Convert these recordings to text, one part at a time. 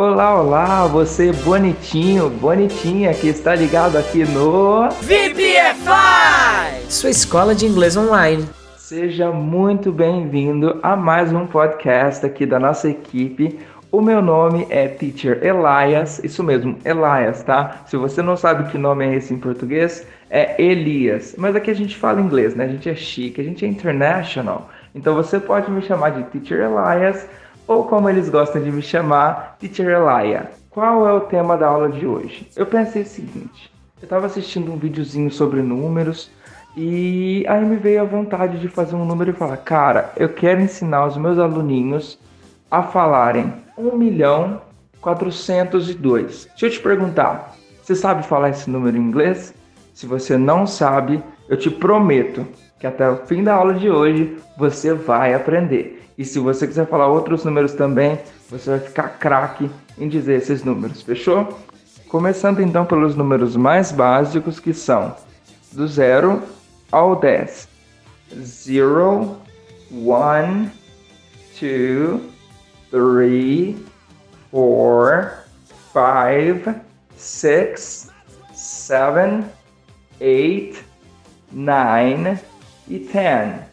Olá, olá, você bonitinho, bonitinha que está ligado aqui no VPFI, sua escola de inglês online. Seja muito bem-vindo a mais um podcast aqui da nossa equipe. O meu nome é Teacher Elias, isso mesmo, Elias, tá? Se você não sabe que nome é esse em português, é Elias. Mas aqui a gente fala inglês, né? A gente é chique, a gente é international. Então você pode me chamar de Teacher Elias ou como eles gostam de me chamar, Teacher Elia. Qual é o tema da aula de hoje? Eu pensei o seguinte: eu estava assistindo um videozinho sobre números e aí me veio a vontade de fazer um número e falar, cara, eu quero ensinar os meus aluninhos a falarem 1 milhão 402. Deixa eu te perguntar, você sabe falar esse número em inglês? Se você não sabe, eu te prometo que até o fim da aula de hoje você vai aprender. E se você quiser falar outros números também, você vai ficar craque em dizer esses números, fechou? Começando então pelos números mais básicos que são do 0 ao 10. 0, 1, 2, 3, 4, 5, 6, 7, 8, 9 e 10.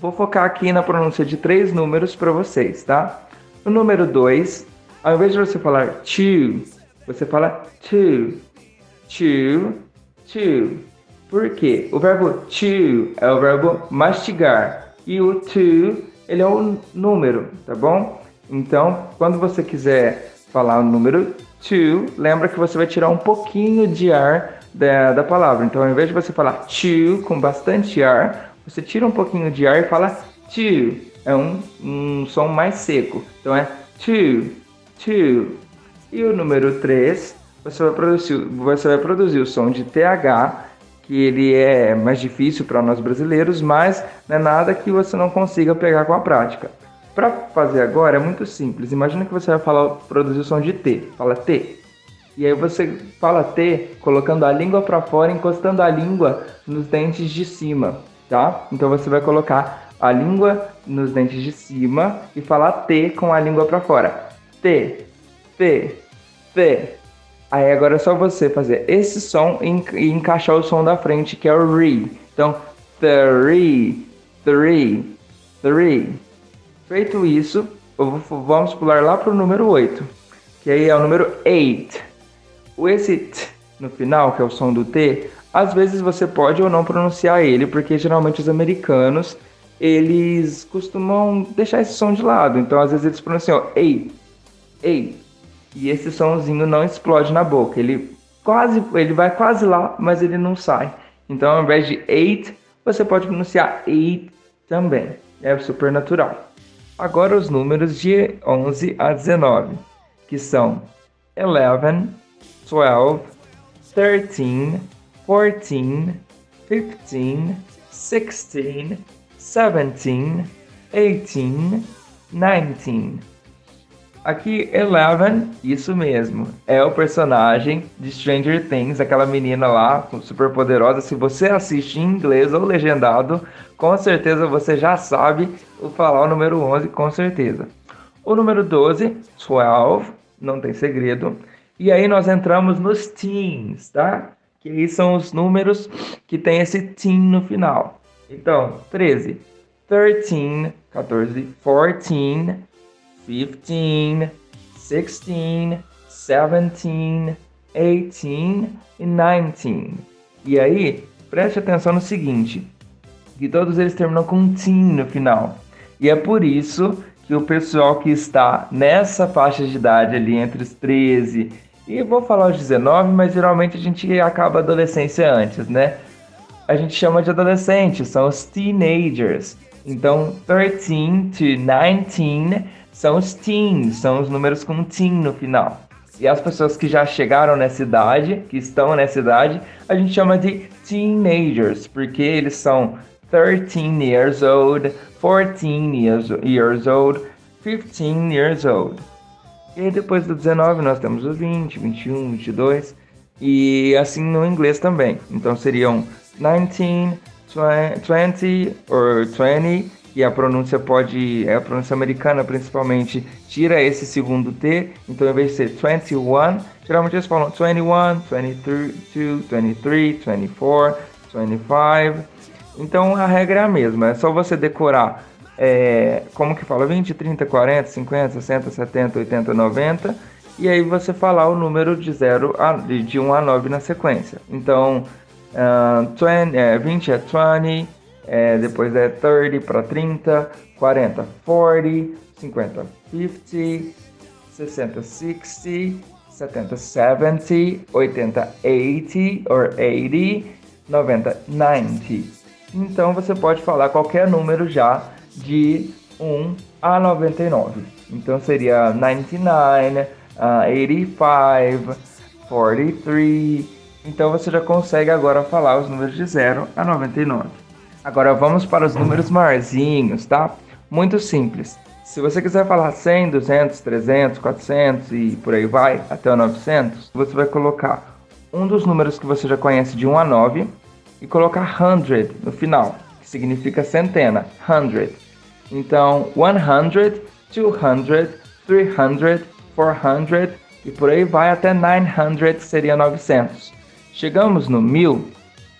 Vou focar aqui na pronúncia de três números para vocês, tá? O número 2, ao invés de você falar two, você fala two, two, two. Por quê? O verbo to é o verbo mastigar e o to ele é o número, tá bom? Então, quando você quiser falar o número to, lembra que você vai tirar um pouquinho de ar da, da palavra. Então, ao invés de você falar to com bastante ar, você tira um pouquinho de ar e fala to. É um, um som mais seco. Então é to, to. E o número 3, você vai produzir, você vai produzir o som de TH, que ele é mais difícil para nós brasileiros, mas não é nada que você não consiga pegar com a prática. Para fazer agora é muito simples. Imagina que você vai falar, produzir o som de T. Fala T. E aí você fala T colocando a língua para fora, encostando a língua nos dentes de cima, tá? Então você vai colocar a língua nos dentes de cima e falar T com a língua para fora. T, T, T. Aí agora é só você fazer esse som e encaixar o som da frente, que é o re. Então, three, three, three. Feito isso, vamos pular lá para o número 8, que aí é o número 8. Esse t no final, que é o som do T, às vezes você pode ou não pronunciar ele, porque geralmente os americanos eles costumam deixar esse som de lado. Então, às vezes eles pronunciam ei, ei, e esse somzinho não explode na boca. Ele quase, ele vai quase lá, mas ele não sai. Então, ao invés de eight, você pode pronunciar eight também. É super natural. Agora os números de 11 a 19, que são 11, 12, 13, 14, 15, 16, 17, 18, 19. Aqui, Eleven, isso mesmo, é o personagem de Stranger Things, aquela menina lá, super poderosa. Se você assiste em inglês ou legendado, com certeza você já sabe o falar o número 11, com certeza. O número 12, 12, não tem segredo. E aí nós entramos nos teens, tá? Que aí são os números que tem esse teen no final. Então, 13, 13, 14, 14, 15, 16, 17, 18 e 19. E aí, preste atenção no seguinte, que todos eles terminam com teen no final. E é por isso que o pessoal que está nessa faixa de idade ali entre os 13 e vou falar os 19, mas geralmente a gente acaba a adolescência antes, né? A gente chama de adolescentes, são os teenagers. Então, 13 to 19 são os teens, são os números com teen no final. E as pessoas que já chegaram nessa idade, que estão nessa idade, a gente chama de teenagers, porque eles são 13 years old, 14 years, old, 15 years old. E aí depois do 19 nós temos o 20, 21, 22 e assim no inglês também. Então seriam 19, 20 or 20 que a pronúncia pode, é a pronúncia americana principalmente, tira esse segundo T, então em vez de ser 21, geralmente eles falam 21, 23, 23, 24, 25. Então a regra é a mesma, é só você decorar é, como que fala 20, 30, 40, 50, 60, 70, 80, 90 e aí você falar o número de 0 a, de 1 a 9 na sequência. Então, uh, 20, é, 20 é 20, é, depois é 30 para 30, 40, 40, 50, 50, 60, 60, 70, 70, 80, 80 or 80, 90, 90. Então você pode falar qualquer número já de 1 a 99. Então seria 99, uh, 85, 43. Então você já consegue agora falar os números de 0 a 99. Agora vamos para os números maiorzinhos, tá? Muito simples. Se você quiser falar 100, 200, 300, 400 e por aí vai, até o 900, você vai colocar um dos números que você já conhece de 1 a 9 e colocar 100 no final, que significa centena, 100. Então, 100, 200, 300, 400 e por aí vai até 900, que seria 900. Chegamos no 1000,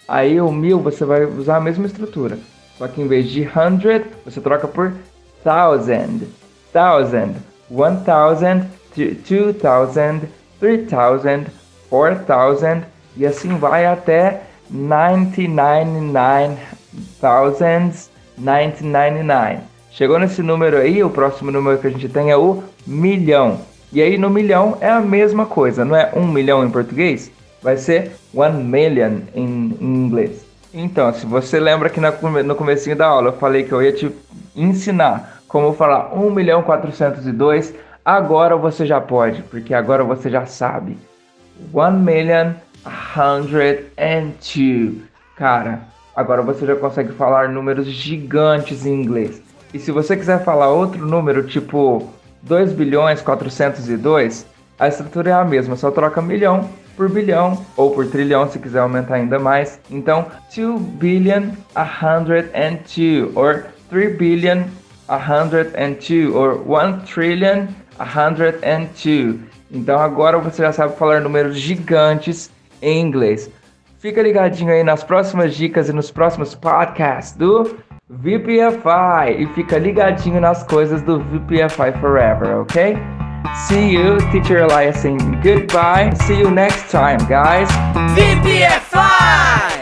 Aí o mil você vai usar a mesma estrutura. Só que em vez de hundred, você troca por thousand. Thousand. One thousand, two thousand, three thousand, four thousand. E assim vai até 99,999. Chegou nesse número aí, o próximo número que a gente tem é o milhão. E aí no milhão é a mesma coisa, não é um milhão em português? vai ser one million em, inglês. Então, se você lembra que no comecinho da aula eu falei que eu ia te ensinar como falar 1 milhão 402, agora você já pode, porque agora você já sabe. 1 million 102. Cara, agora você já consegue falar números gigantes em inglês. E se você quiser falar outro número, tipo 2 bilhões 402, a estrutura é a mesma, só troca milhão por bilhão ou por trilhão se quiser aumentar ainda mais. Então, 2 billion 102 or 3 billion 102 or 1 trillion 102. Então agora você já sabe falar números gigantes em inglês. Fica ligadinho aí nas próximas dicas e nos próximos podcasts do VPFI e fica ligadinho nas coisas do VPFI Forever, ok? See you, Teacher Elias saying goodbye. See you next time, guys. VPFI!